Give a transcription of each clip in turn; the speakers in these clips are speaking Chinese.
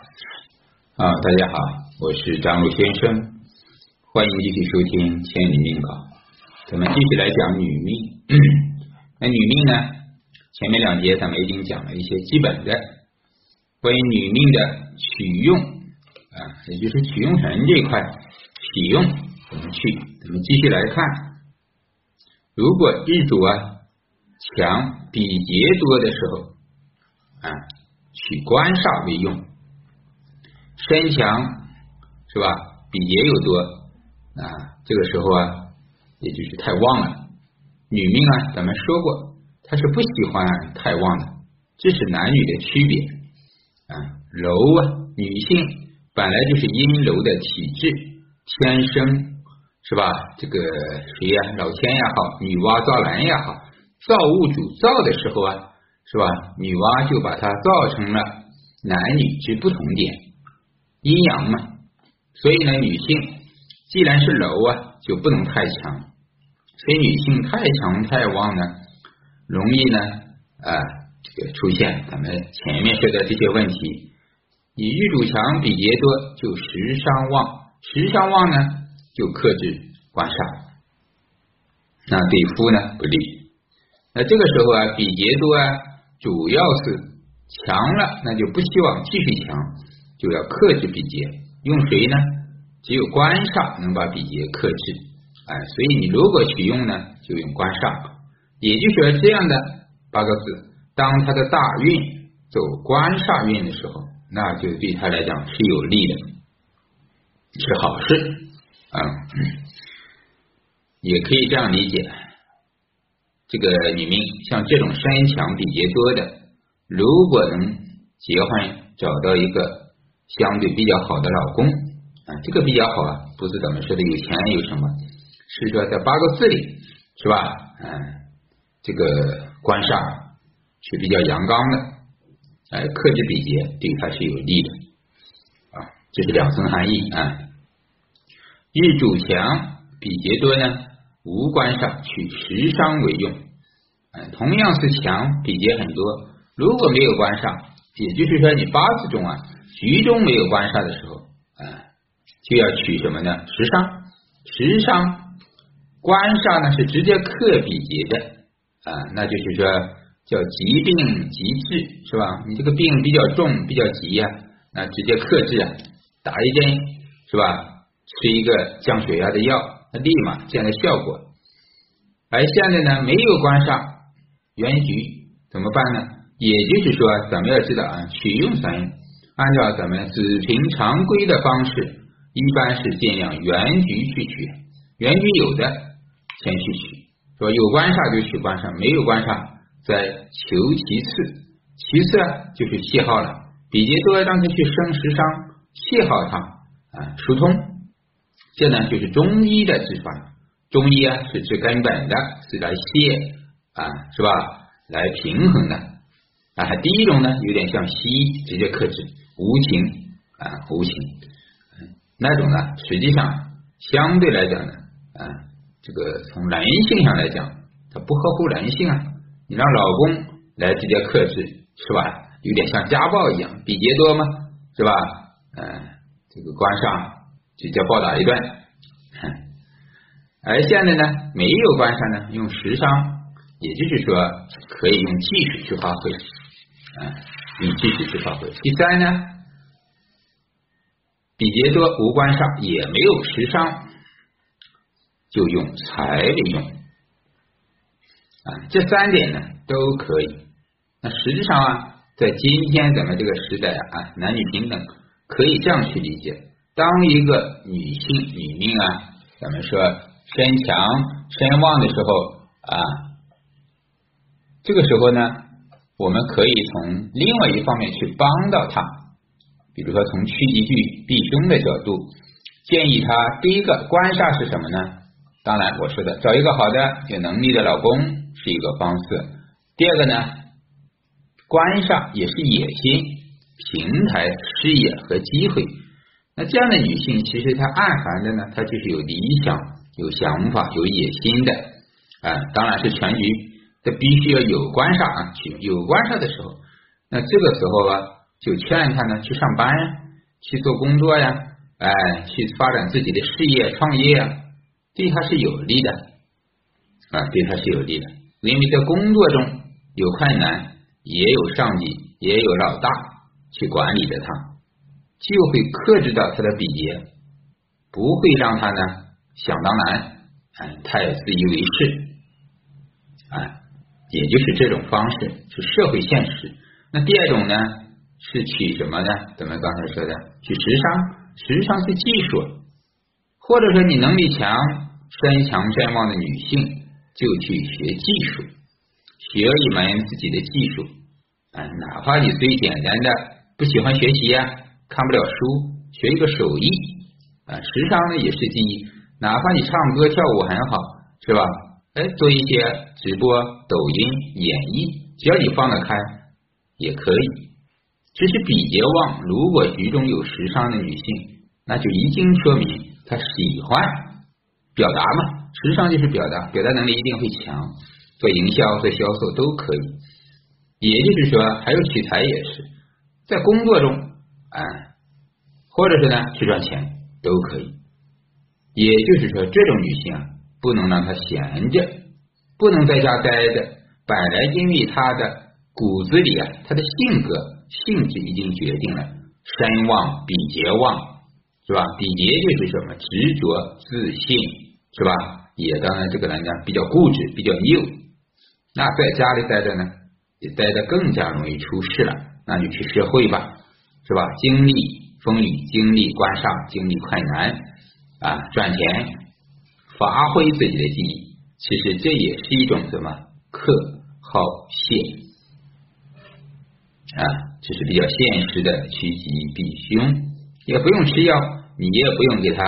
啊，大家好，我是张璐先生，欢迎继续收听《千里命稿》。咱们继续来讲女命。那女命呢？前面两节咱们已经讲了一些基本的关于女命的取用啊，也就是取用神这一块启用怎么去？咱们继续来看，如果日主啊强比劫多的时候啊，取官煞为用。身强是吧？比劫又多啊，这个时候啊，也就是太旺了。女命啊，咱们说过，她是不喜欢太旺的，这是男女的区别啊。柔啊，女性本来就是阴柔的体质，天生是吧？这个谁呀？老天也好，女娲造男也好，造物主造的时候啊，是吧？女娲就把它造成了男女之不同点。阴阳嘛，所以呢，女性既然是柔啊，就不能太强。所以女性太强太旺呢，容易呢啊这个出现咱们前面说的这些问题。你日主强比劫多，就食伤旺，食伤旺呢就克制官煞，那对夫呢不利。那这个时候啊，比劫多啊，主要是强了，那就不希望继续强。就要克制比劫，用谁呢？只有官煞能把比劫克制，哎，所以你如果取用呢，就用官煞。也就是说，这样的八个字，当他的大运走官煞运的时候，那就对他来讲是有利的，是好事啊。也可以这样理解，这个女命像这种身强比劫多的，如果能结婚找到一个。相对比较好的老公啊，这个比较好啊，不是咱们说的有钱有什么，是说在八个字里是吧？嗯，这个官煞是比较阳刚的，哎，克制比劫对他是有利的啊，这是两层含义啊。日主强比劫多呢，无官煞取食伤为用，嗯，同样是强比劫很多，如果没有官煞，也就是说你八字中啊。局中没有官煞的时候，啊，就要取什么呢？食伤，食伤，官煞呢是直接克比劫的啊，那就是说叫疾病急治是吧？你这个病比较重，比较急呀，那直接克制啊，打一针是吧？吃一个降血压的药，那立马见了效果。而现在呢，没有官煞，原局怎么办呢？也就是说，咱们要知道啊，取用神。按照咱们子平常规的方式，一般是尽量原局去取，原局有的先去取，说有官煞就取官煞，没有官煞再求其次，其次啊就是气耗了，比劫多让他去生食伤，气耗它啊疏通，这呢就是中医的治法，中医啊是治根本的，是来泄啊是吧？来平衡的啊，第一种呢有点像西医直接克制。无情啊，无情，那种呢，实际上相对来讲呢，啊，这个从人性上来讲，它不合乎人性啊。你让老公来直接克制，是吧？有点像家暴一样，比劫多吗？是吧？嗯，这个官上直接暴打一顿。而现在呢，没有官上呢，用食伤，也就是说可以用气水去发挥，啊，用气水去发挥。第三呢？比劫多无官上，也没有食伤，就用财为用啊。这三点呢都可以。那实际上啊，在今天咱们这个时代啊，男女平等，可以这样去理解：当一个女性女命啊，咱们说身强身旺的时候啊，这个时候呢，我们可以从另外一方面去帮到她。比如说，从趋吉避凶的角度，建议他第一个官煞是什么呢？当然，我说的找一个好的有能力的老公是一个方式。第二个呢，官煞也是野心、平台、事业和机会。那这样的女性，其实她暗含的呢，她就是有理想、有想法、有野心的啊。当然是全局，这必须要有官煞啊，有官煞的时候，那这个时候啊。就劝他呢去上班呀，去做工作呀，哎，去发展自己的事业、创业啊，对他是有利的啊，对他是有利的，因为在工作中有困难，也有上级，也有老大去管理着他，就会克制到他的比劫，不会让他呢想当然，哎，太自以为是，哎，也就是这种方式是社会现实。那第二种呢？是取什么呢？咱们刚才说的，取时尚，时尚是技术，或者说你能力强、身强身旺的女性，就去学技术，学一门自己的技术，啊，哪怕你最简单的不喜欢学习呀，看不了书，学一个手艺，啊，时尚呢也是第一，哪怕你唱歌跳舞很好，是吧？哎，做一些直播、抖音、演绎，只要你放得开，也可以。只是比劫旺，如果局中有时尚的女性，那就已经说明她喜欢表达嘛。时尚就是表达，表达能力一定会强，做营销、做销售都可以。也就是说，还有取财也是在工作中，啊，或者是呢去赚钱都可以。也就是说，这种女性啊，不能让他闲着，不能在家待着。本来因为他的骨子里啊，他的性格。性质已经决定了，身旺比劫旺，是吧？比劫就是什么？执着、自信，是吧？也当然这个人呢比较固执，比较拗。那在家里待着呢，也待得更加容易出事了。那就去社会吧，是吧？经历风雨，经历官煞，经历困难啊，赚钱，发挥自己的技艺。其实这也是一种什么？克好泄。啊，这是比较现实的趋吉避凶，也不用吃药，你也不用给他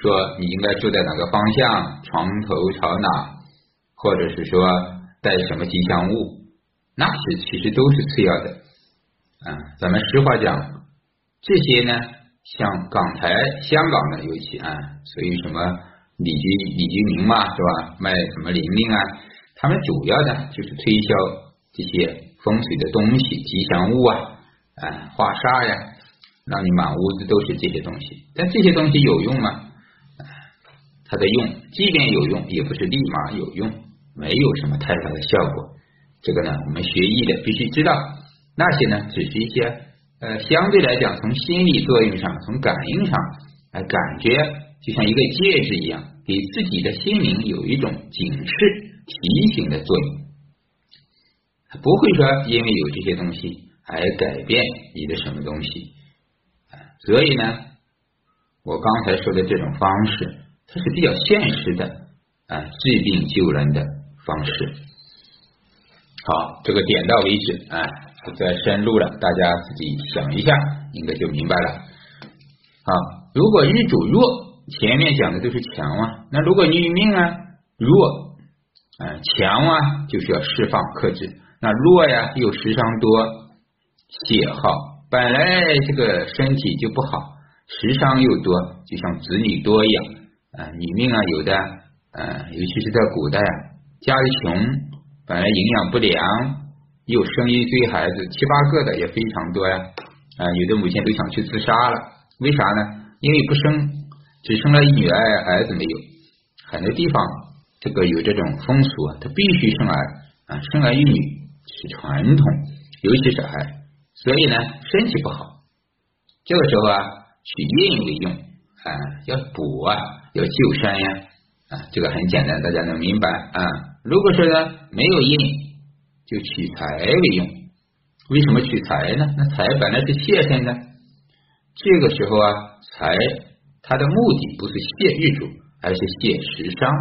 说你应该住在哪个方向，床头朝哪，或者是说带什么吉祥物，那是其实都是次要的。啊，咱们实话讲，这些呢，像港台、香港的尤其啊，所以什么李居李居明嘛，是吧？卖什么玲玲啊，他们主要的就是推销这些。风水的东西，吉祥物啊，啊，画煞呀，让你满屋子都是这些东西。但这些东西有用吗？它的用，即便有用，也不是立马有用，没有什么太大的效果。这个呢，我们学艺的必须知道，那些呢，只是一些呃，相对来讲，从心理作用上，从感应上来感觉，就像一个戒指一样，给自己的心灵有一种警示、提醒的作用。不会说因为有这些东西而改变你的什么东西，所以呢，我刚才说的这种方式，它是比较现实的啊，治病救人的方式。好，这个点到为止啊，不再深入了，大家自己想一下，应该就明白了。好，如果日主弱，前面讲的都是强啊，那如果你命啊弱啊强啊，就需要释放克制。那弱呀，又时伤多，血耗，本来这个身体就不好，时伤又多，就像子女多一样啊。女命啊，有的，嗯，尤其是在古代啊，家里穷，本来营养不良，又生一堆孩子，七八个的也非常多呀。啊，有的母亲都想去自杀了，为啥呢？因为不生，只生了一女儿，儿子没有。很多地方这个有这种风俗啊，他必须生儿啊，生儿育女。是传统，尤其是孩，所以呢，身体不好，这个时候啊，取印为用啊，要补啊，要救山呀啊，这个很简单，大家能明白啊。如果说呢没有印，就取财为用。为什么取财呢？那财本来是泄身的，这个时候啊，财它的目的不是泄日主，而是泄食伤，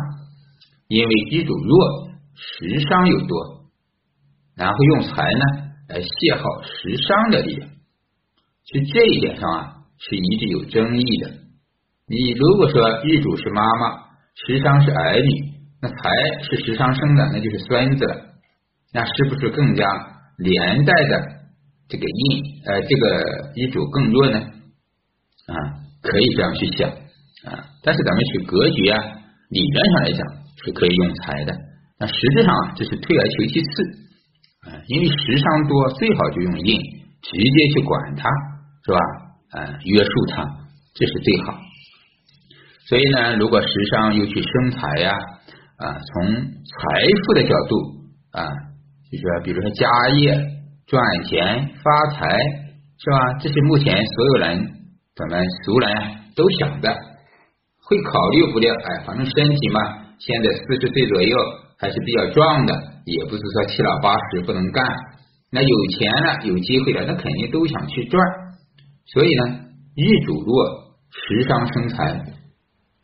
因为日主弱，食伤又多。然后用财呢来泄耗食伤的力量，其实这一点上啊是一直有争议的。你如果说日主是妈妈，食伤是儿女，那财是食伤生的，那就是孙子了，那是不是更加连带的这个印呃这个日主更弱呢？啊，可以这样去想啊，但是咱们去格局啊，理论上来讲是可以用财的，那实质上啊这是退而求其次啊。因为时伤多，最好就用印，直接去管它，是吧？嗯，约束他，这是最好。所以呢，如果时尚又去生财呀，啊，从财富的角度啊，就说比如说家业、赚钱、发财，是吧？这是目前所有人咱们俗人都想的，会考虑不了。哎，反正身体嘛，现在四十岁左右还是比较壮的，也不是说七老八十不能干。那有钱了，有机会了，那肯定都想去赚。所以呢，日主弱，食伤生财。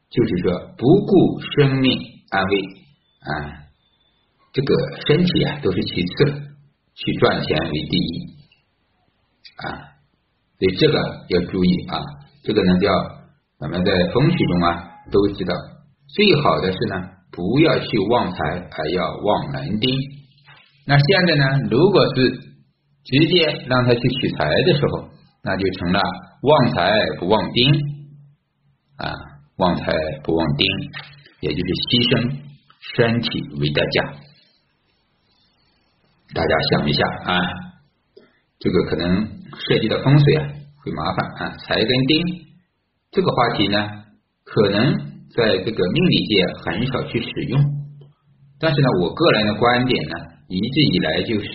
就是说，不顾生命安危啊，这个身体啊都是其次，去赚钱为第一啊，所以这个要注意啊。这个呢叫咱们在风水中啊都知道，最好的是呢不要去旺财，而要旺人丁。那现在呢，如果是直接让他去取财的时候，那就成了旺财不旺丁啊。旺财不旺丁，也就是牺牲身体为代价。大家想一下啊，这个可能涉及到风水啊，会麻烦啊。财跟丁这个话题呢，可能在这个命理界很少去使用，但是呢，我个人的观点呢，一直以来就是，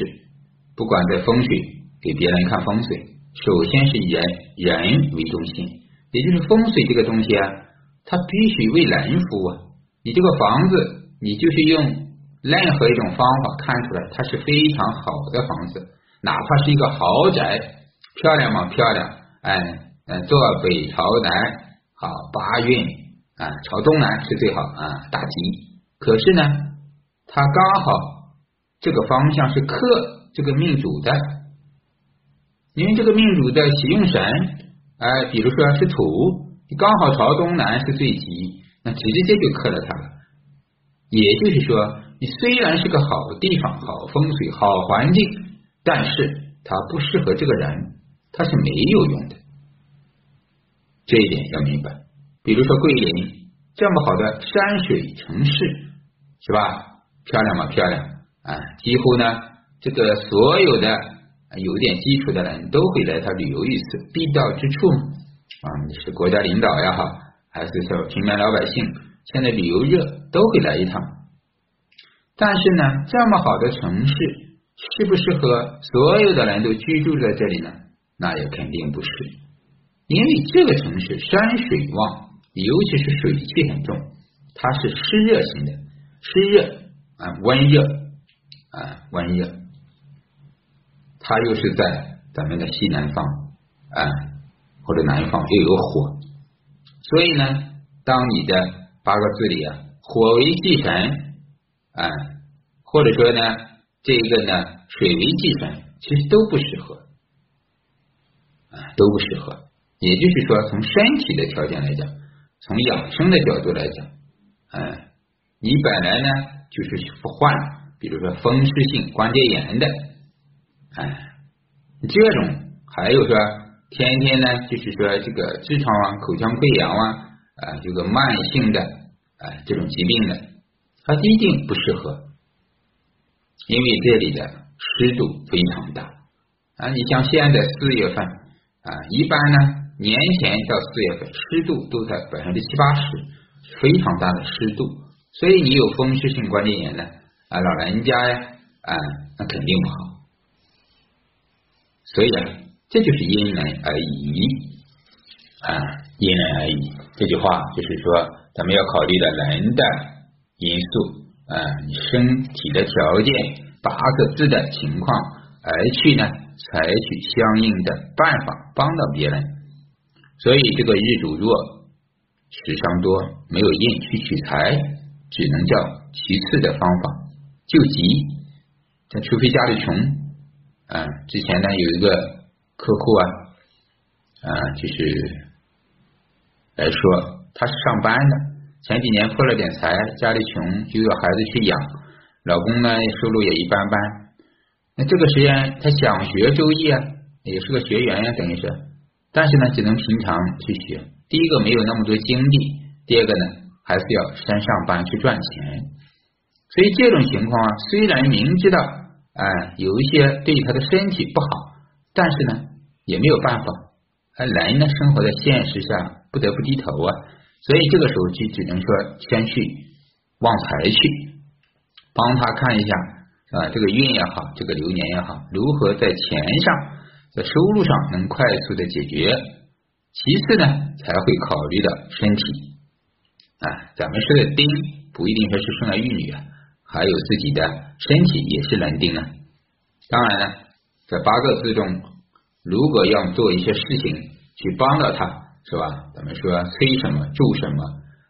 不管在风水给别人看风水，首先是以人人为中心，也就是风水这个东西啊。它必须为人服务。你这个房子，你就是用任何一种方法看出来，它是非常好的房子，哪怕是一个豪宅，漂亮吗？漂亮。哎，嗯，坐北朝南，好八运啊，朝东南是最好啊，大吉。可是呢，它刚好这个方向是克这个命主的，因为这个命主的喜用神，哎，比如说是土。刚好朝东南是最吉，那直接就克了它了。也就是说，你虽然是个好地方、好风水、好环境，但是它不适合这个人，它是没有用的。这一点要明白。比如说桂林这么好的山水城市，是吧？漂亮吗？漂亮啊！几乎呢，这个所有的有点基础的人都会来它旅游一次，必到之处。啊，你是国家领导也好，还是说平民老百姓，现在旅游热都会来一趟。但是呢，这么好的城市，适不适合所有的人都居住在这里呢？那也肯定不是，因为这个城市山水旺，尤其是水气很重，它是湿热型的，湿热啊，温热啊，温热，它又是在咱们的西南方啊。或者南方又有火，所以呢，当你的八个字里啊，火为忌神啊，或者说呢，这一个呢，水为忌神，其实都不适合啊，都不适合。也就是说，从身体的条件来讲，从养生的角度来讲，嗯，你本来呢就是患，比如说风湿性关节炎的，哎，这种还有说。天天呢，就是说这个痔疮啊、口腔溃疡啊啊，这个慢性的啊这种疾病的，它一定不适合，因为这里的湿度非常大啊。你像现在四月份啊，一般呢年前到四月份湿度都在百分之七八十，非常大的湿度，所以你有风湿性关节炎呢啊，老人家呀啊，那肯定不好，所以啊。这就是因人而异啊，因人而异。这句话就是说，咱们要考虑的人的因素啊，你身体的条件、八个字的情况，而去呢采取相应的办法帮到别人。所以这个日主弱、时伤多、没有印去取财，只能叫其次的方法救急。但除非家里穷啊，之前呢有一个。客户啊，啊，就是来说，他是上班的，前几年破了点财，家里穷，就要孩子去养，老公呢收入也一般般。那这个时间他想学周易啊，也是个学员呀，等于是，但是呢，只能平常去学。第一个没有那么多精力，第二个呢，还是要先上班去赚钱。所以这种情况啊，虽然明知道啊，有一些对他的身体不好。但是呢，也没有办法，人呢生活在现实上，不得不低头啊，所以这个时候就只能说先去旺财去，帮他看一下啊，这个运也好，这个流年也好，如何在钱上，在收入上能快速的解决。其次呢，才会考虑到身体啊，咱们说的丁不一定说是生儿育女啊，还有自己的身体也是能丁啊。当然呢，在八个字中，如果要做一些事情去帮到他，是吧？咱们说催什么助什么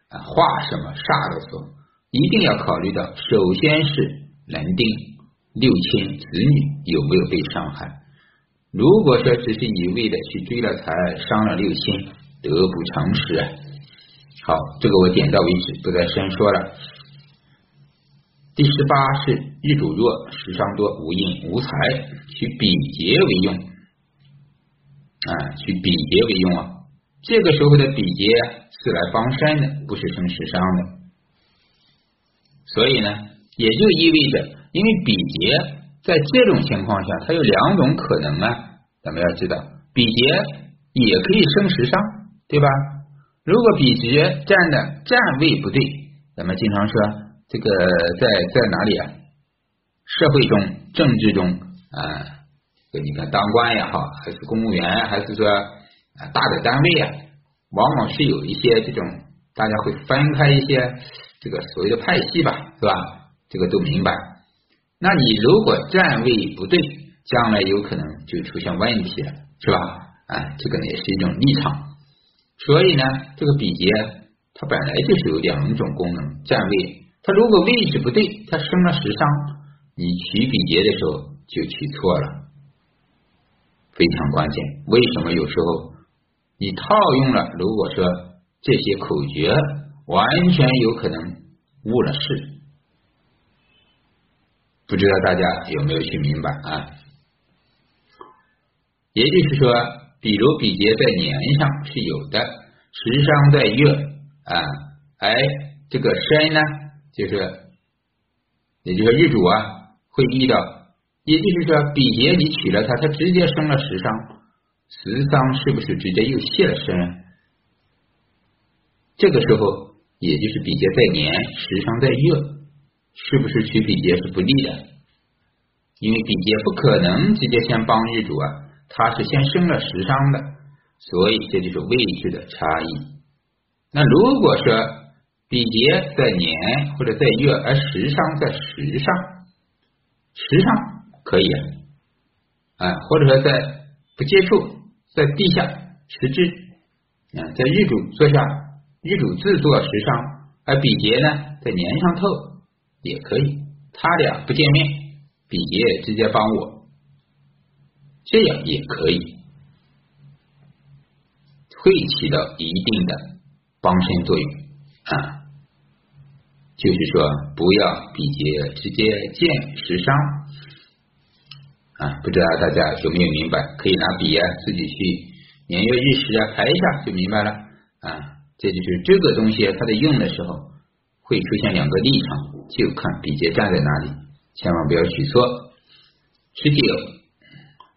啊，化什么煞的时候，一定要考虑到，首先是人丁六亲子女有没有被伤害。如果说只是一味的去追了财，伤了六亲，得不偿失。好，这个我点到为止，不再深说了。第十八是日主弱，时伤多，无印无财，取比劫为用啊，取比劫为用啊。这个时候的比劫是来帮山的，不是生时伤的。所以呢，也就意味着，因为比劫。在这种情况下，它有两种可能啊，咱们要知道，比劫也可以生时伤，对吧？如果比劫站的站位不对，咱们经常说这个在在哪里啊？社会中、政治中啊，你看当官也好，还是公务员，还是说啊大的单位啊，往往是有一些这种大家会分开一些这个所谓的派系吧，是吧？这个都明白。那你如果站位不对，将来有可能就出现问题了，是吧？啊，这个呢也是一种立场。所以呢，这个比劫它本来就是有两种功能，站位。它如果位置不对，它生了十伤，你取比劫的时候就取错了，非常关键。为什么有时候你套用了？如果说这些口诀，完全有可能误了事。不知道大家有没有去明白啊？也就是说，比如比劫在年上是有的，时伤在月啊，哎，这个身呢，就是，也就是日主啊，会遇到，也就是说，比劫你取了它，它直接生了时伤，时伤是不是直接又泄了身？这个时候，也就是比劫在年，时伤在月。是不是取比劫是不利的？因为比劫不可能直接先帮日主啊，他是先生了时伤的，所以这就是位置的差异。那如果说比劫在年或者在月，而时伤在时上，时上可以啊，啊，或者说在不接触，在地下时支，啊，在日主坐下，日主自作时伤，而比劫呢在年上透。也可以，他俩不见面，比劫直接帮我，这样也可以，会起到一定的帮身作用啊。就是说，不要比劫直接见时伤啊。不知道大家有没有明白？可以拿笔啊，自己去年月日时啊排一下就明白了啊。这就是这个东西，它在用的时候。会出现两个立场，就看比劫站在哪里，千万不要取错。十九，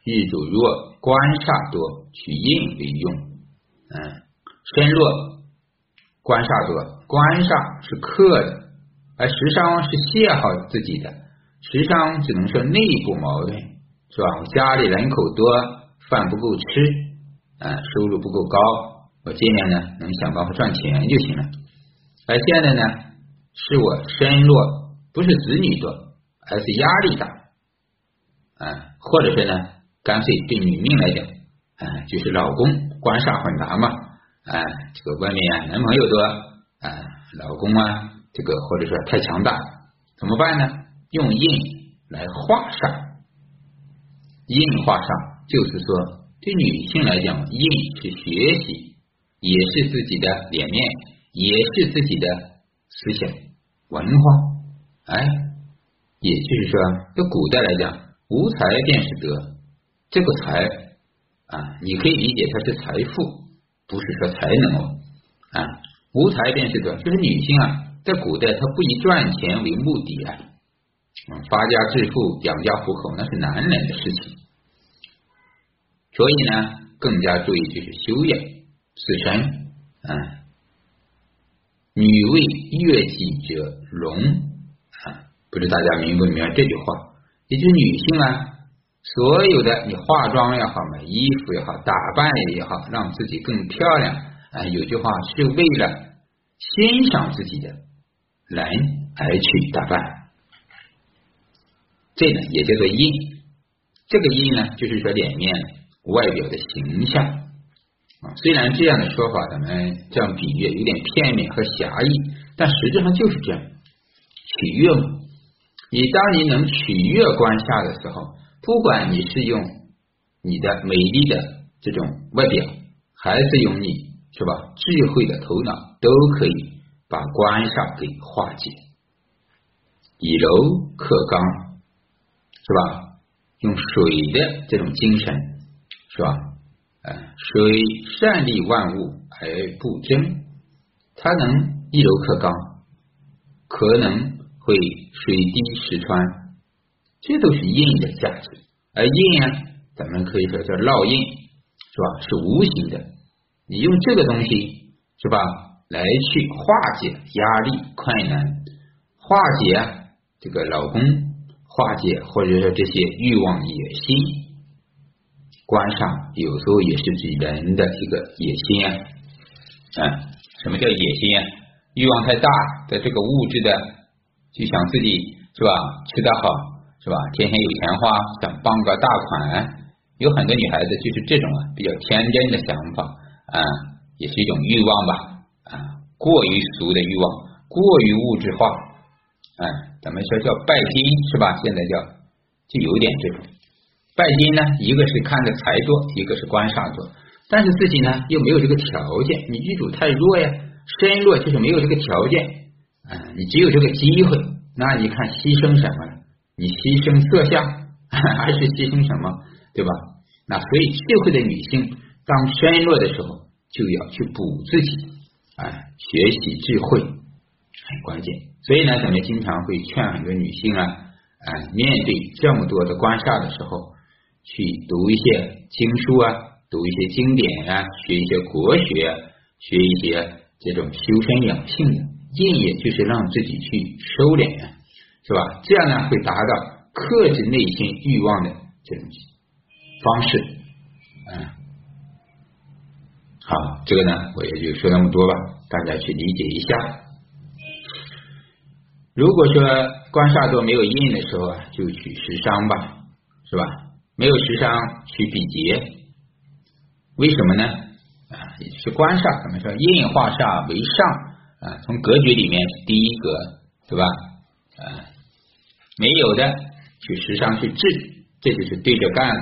日主弱，官煞多，取印为用。嗯，身弱，官煞多，官煞是克的，而食伤是泄耗自己的。食伤只能说内部矛盾，是吧？我家里人口多，饭不够吃，啊，收入不够高，我尽量呢能想办法赚钱就行了。而现在呢？是我身弱，不是子女多，而是压力大，啊，或者是呢，干脆对女命来讲，啊，就是老公官煞混杂嘛，啊，这个外面男朋友多，啊，老公啊，这个或者说太强大，怎么办呢？用印来化煞，印化上，就是说对女性来讲，印是学习，也是自己的脸面，也是自己的思想。文化，哎，也就是说，在古代来讲，无才便是德。这个才啊，你可以理解它是财富，不是说才能哦。啊，无才便是德，就是女性啊，在古代她不以赚钱为目的啊，发家致富、养家糊口那是男人的事情。所以呢，更加注意就是修养自身。啊，女为悦己者容啊，不知大家明不明白这句话？也就是女性啊，所有的你化妆也好，买衣服也好，打扮也好，让自己更漂亮啊。有句话是为了欣赏自己的人而去打扮，这呢也叫做印。这个印呢，就是说脸面外表的形象。啊，虽然这样的说法，咱们这样比喻有点片面和狭义，但实际上就是这样，取悦嘛。你当你能取悦观下的时候，不管你是用你的美丽的这种外表，还是用你是吧智慧的头脑，都可以把观煞给化解。以柔克刚，是吧？用水的这种精神，是吧？哎水善利万物而不争，它能一柔克刚，可能会水滴石穿，这都是印的价值。而印啊，咱们可以说叫烙印，是吧？是无形的，你用这个东西是吧，来去化解压力困难，化解这个老公，化解或者说这些欲望野心。观上有时候也是指人的一个野心啊，嗯，什么叫野心啊？欲望太大，在这个物质的，就想自己是吧，吃得好是吧，天天有钱花，想傍个大款，有很多女孩子就是这种啊，比较天真的想法啊，也是一种欲望吧啊，过于俗的欲望，过于物质化，嗯，咱们说叫拜金是吧？现在叫就有点这种。拜金呢，一个是看着财多，一个是官煞多，但是自己呢又没有这个条件，你日主太弱呀，身弱就是没有这个条件，嗯，你只有这个机会，那你看牺牲什么？你牺牲色相，还是牺牲什么？对吧？那所以智慧的女性，当身弱的时候，就要去补自己，啊，学习智慧很关键。所以呢，咱们经常会劝很多女性啊，啊，面对这么多的官煞的时候。去读一些经书啊，读一些经典啊，学一些国学，学一些这种修身养性的，印也就是让自己去收敛，是吧？这样呢，会达到克制内心欲望的这种方式。嗯，好，这个呢，我也就说那么多吧，大家去理解一下。如果说官煞多没有印的时候啊，就取食伤吧，是吧？没有食伤取比劫，为什么呢？啊，也是官煞，怎么说？印化煞为上啊，从格局里面第一格，对吧？啊，没有的取食伤去治，这就是对着干，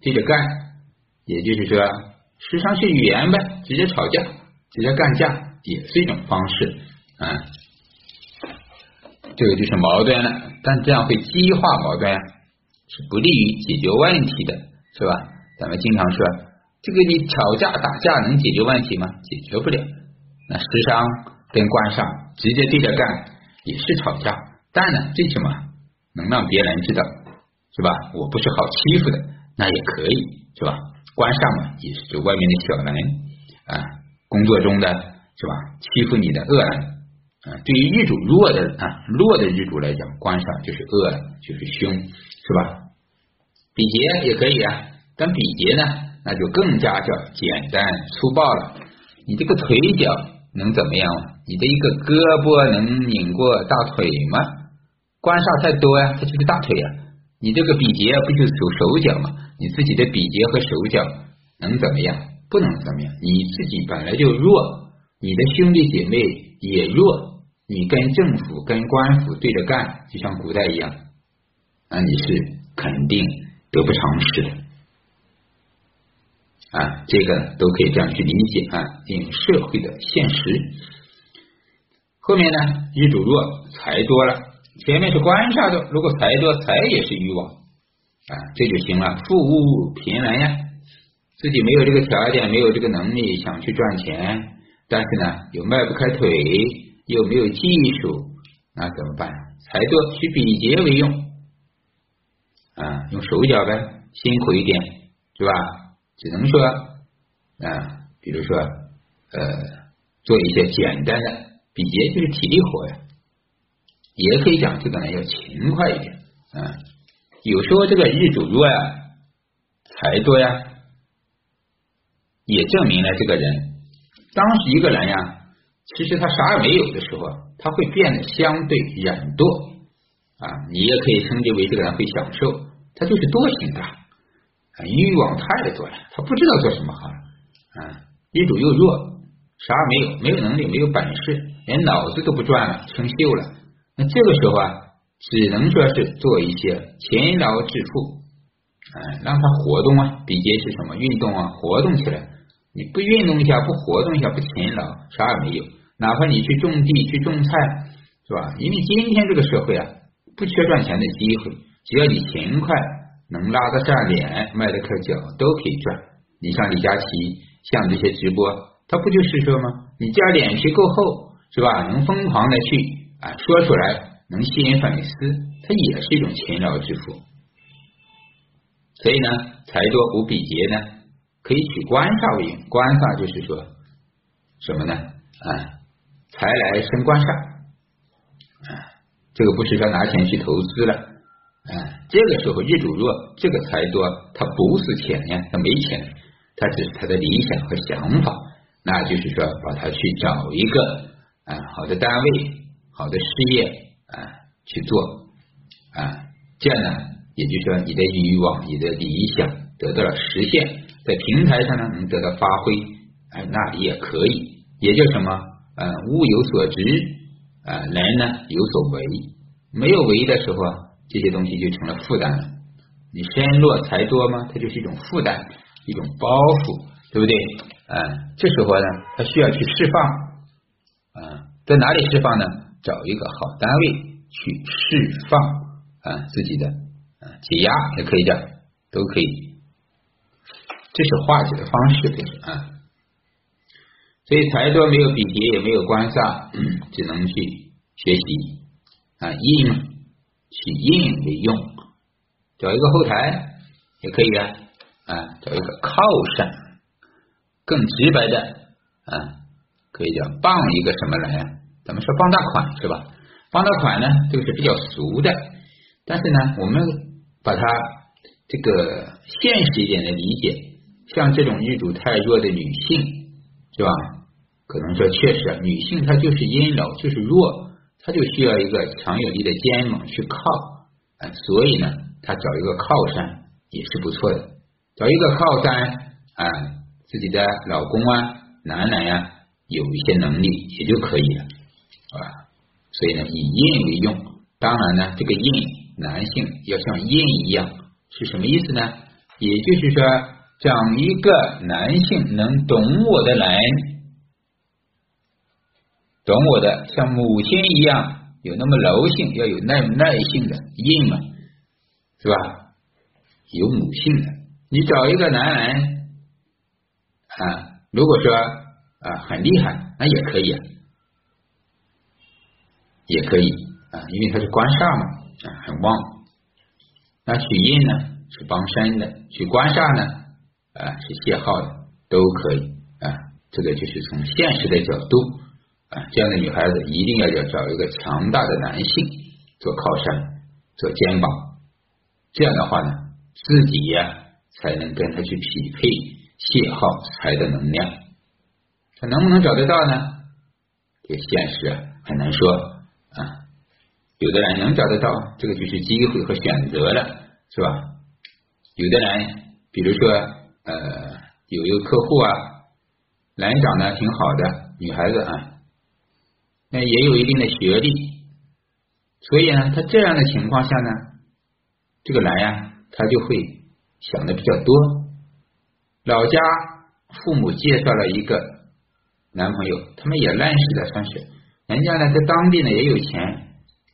对着干，也就是说，食伤去语言呗，直接吵架，直接干架，也是一种方式啊。这个就是矛盾了，但这样会激化矛盾啊。是不利于解决问题的，是吧？咱们经常说，这个你吵架打架能解决问题吗？解决不了。那时伤跟官上直接对着干也是吵架，但呢，最起码能让别人知道，是吧？我不是好欺负的，那也可以，是吧？官上嘛，也是就外面的小人啊，工作中的是吧？欺负你的恶人啊。对于日主弱的啊，弱的日主来讲，官上就是恶，就是凶。是吧？比劫也可以啊，但比劫呢，那就更加叫简单粗暴了。你这个腿脚能怎么样？你的一个胳膊能拧过大腿吗？官煞太多呀，它就是大腿呀。你这个比劫不就是手手脚吗？你自己的比劫和手脚能怎么样？不能怎么样。你自己本来就弱，你的兄弟姐妹也弱，你跟政府跟官府对着干，就像古代一样。那你是肯定得不偿失的啊！这个都可以这样去理解啊，因为社会的现实。后面呢，日主弱，财多了，前面是官煞多，如果财多，财也是欲望啊，这就行了。富物贫人呀，自己没有这个条件，没有这个能力，想去赚钱，但是呢，又迈不开腿，又没有技术，那怎么办？财多取比劫为用。啊，用手脚呗，辛苦一点，是吧？只能说啊，比如说呃，做一些简单的比劫，就是体力活呀。也可以讲这个呢要勤快一点啊。有时候这个日主弱呀，财多呀，也证明了这个人当时一个人呀，其实他啥也没有的时候，他会变得相对懒惰啊。你也可以称之为这个人会享受，他就是惰性大啊，欲望太多了，他不知道做什么好了啊。日主又弱，啥也没有，没有能力，没有本事，连脑子都不转了，生锈了。那这个时候啊，只能说是做一些勤劳致富，哎，让他活动啊，比劫是什么？运动啊，活动起来。你不运动一下，不活动一下，不勤劳，啥也没有。哪怕你去种地、去种菜，是吧？因为今天这个社会啊，不缺赚钱的机会，只要你勤快，能拉得上脸，卖得开脚，都可以赚。你像李佳琦，像这些直播，他不就是说吗？你只要脸皮够厚，是吧？能疯狂的去。啊，说出来能吸引粉丝，它也是一种勤劳致富。所以呢，财多无比劫呢，可以取官煞为用。官煞就是说什么呢？啊，财来升官煞。啊，这个不是说拿钱去投资了。啊，这个时候业主弱，这个财多，他不是钱呀，他没钱，他只是他的理想和想法。那就是说，把他去找一个啊好的单位。好的事业啊，去做啊，这样呢，也就是说你的欲望、你的理想得到了实现，在平台上呢能得到发挥，哎，那也可以，也叫什么？嗯，物有所值啊，人呢有所为，没有为的时候，这些东西就成了负担了。你身弱财多吗？它就是一种负担，一种包袱，对不对？啊，这时候呢，它需要去释放啊，在哪里释放呢？找一个好单位去释放啊自己的啊解压也可以讲，都可以，这是化解的方式，啊。所以财多没有比劫，也没有官煞，只能去学习啊应去应为用，找一个后台也可以啊啊，找一个靠山，更直白的啊，可以叫傍一个什么来啊？咱们说傍大款是吧？傍大款呢，这个是比较俗的，但是呢，我们把它这个现实一点的理解，像这种日主太弱的女性，是吧？可能说确实，女性她就是阴柔，就是弱，她就需要一个强有力的肩膀去靠啊，所以呢，她找一个靠山也是不错的，找一个靠山啊，自己的老公啊，男人呀，有一些能力也就可以了。啊，所以呢，以印为用。当然呢，这个印男性要像印一样，是什么意思呢？也就是说，找一个男性能懂我的人，懂我的，像母亲一样有那么柔性，要有耐耐性的印嘛，是吧？有母性的，你找一个男人啊，如果说啊很厉害，那也可以啊。也可以啊，因为他是官煞嘛啊，很旺。那取印呢是帮身的，取官煞呢啊是泄耗的，都可以啊。这个就是从现实的角度啊，这样的女孩子一定要要找一个强大的男性做靠山、做肩膀，这样的话呢，自己呀才能跟他去匹配邂逅财的能量。他能不能找得到呢？这个现实啊很难说。啊，有的人能找得到，这个就是机会和选择了，是吧？有的人，比如说呃，有一个客户啊，人长得挺好的女孩子啊，那也有一定的学历，所以呢，他这样的情况下呢，这个男呀，他就会想的比较多。老家父母介绍了一个男朋友，他们也认识的，算是。人家呢，在当地呢也有钱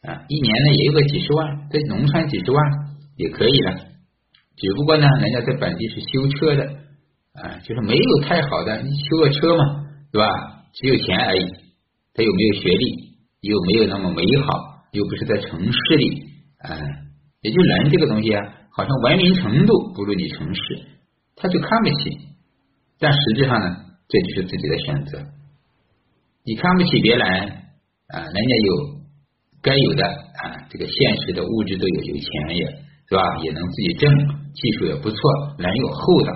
啊，一年呢也有个几十万，在农村几十万也可以了。只不过呢，人家在本地是修车的啊，就是没有太好的修个车嘛，对吧？只有钱而已。他有没有学历？又没有那么美好，又不是在城市里啊。也就人这个东西啊，好像文明程度不如你城市他就看不起。但实际上呢，这就是自己的选择。你看不起别人啊，人家有该有的啊，这个现实的物质都有，有钱也是吧，也能自己挣，技术也不错，人有厚道，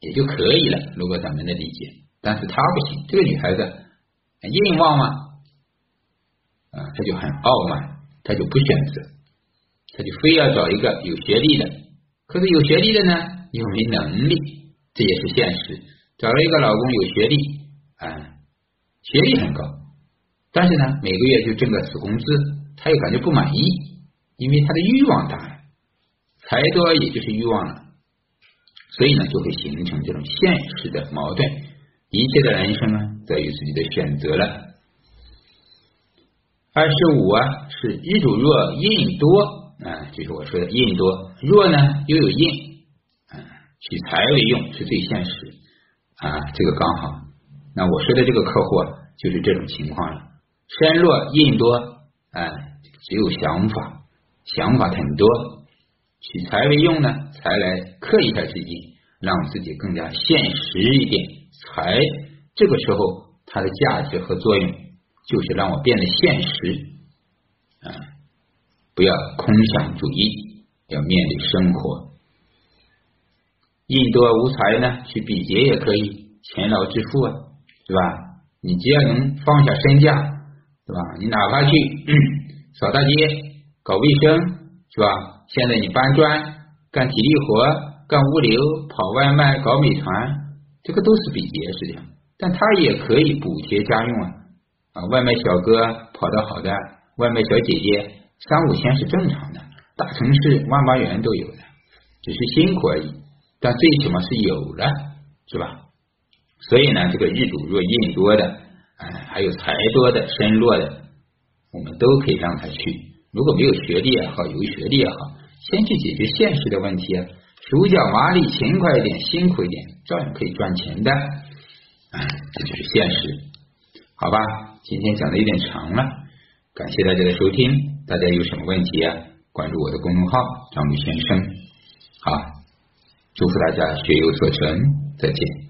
也就可以了。如果咱们的理解，但是他不行，这个女孩子硬旺吗？啊，他就很傲慢，他就不选择，他就非要找一个有学历的。可是有学历的呢，又没能力，这也是现实。找了一个老公有学历，啊，学历很高，但是呢，每个月就挣个死工资，他又感觉不满意，因为他的欲望大了，财多也就是欲望了，所以呢，就会形成这种现实的矛盾。一切的人生啊，在于自己的选择了。二十五啊，是日主弱，印多啊，就是我说的印多弱呢，又有印，啊，取财为用是最现实啊，这个刚好。那我说的这个客户啊，就是这种情况了，身弱印多，啊，只有想法，想法很多，取财为用呢，才来克一下自己，让自己更加现实一点。财这个时候它的价值和作用。就是让我变得现实啊，不要空想主义，要面对生活。印多无才呢，去比劫也可以，勤劳致富啊，对吧？你只要能放下身价，对吧？你哪怕去扫大街、搞卫生，是吧？现在你搬砖、干体力活、干物流、跑外卖、搞美团，这个都是比劫实际上，但他也可以补贴家用啊。啊，外卖小哥跑得好的，外卖小姐姐三五千是正常的，大城市万八元都有的，只是辛苦而已。但最起码是有了，是吧？所以呢，这个日主若印多的，哎，还有财多的、身弱的，我们都可以让他去。如果没有学历也好，有学历也好，先去解决现实的问题，手脚麻利、勤快一点、辛苦一点，照样可以赚钱的。这就是现实，好吧？今天讲的有点长了，感谢大家的收听。大家有什么问题啊？关注我的公众号张宇先生。好，祝福大家学有所成，再见。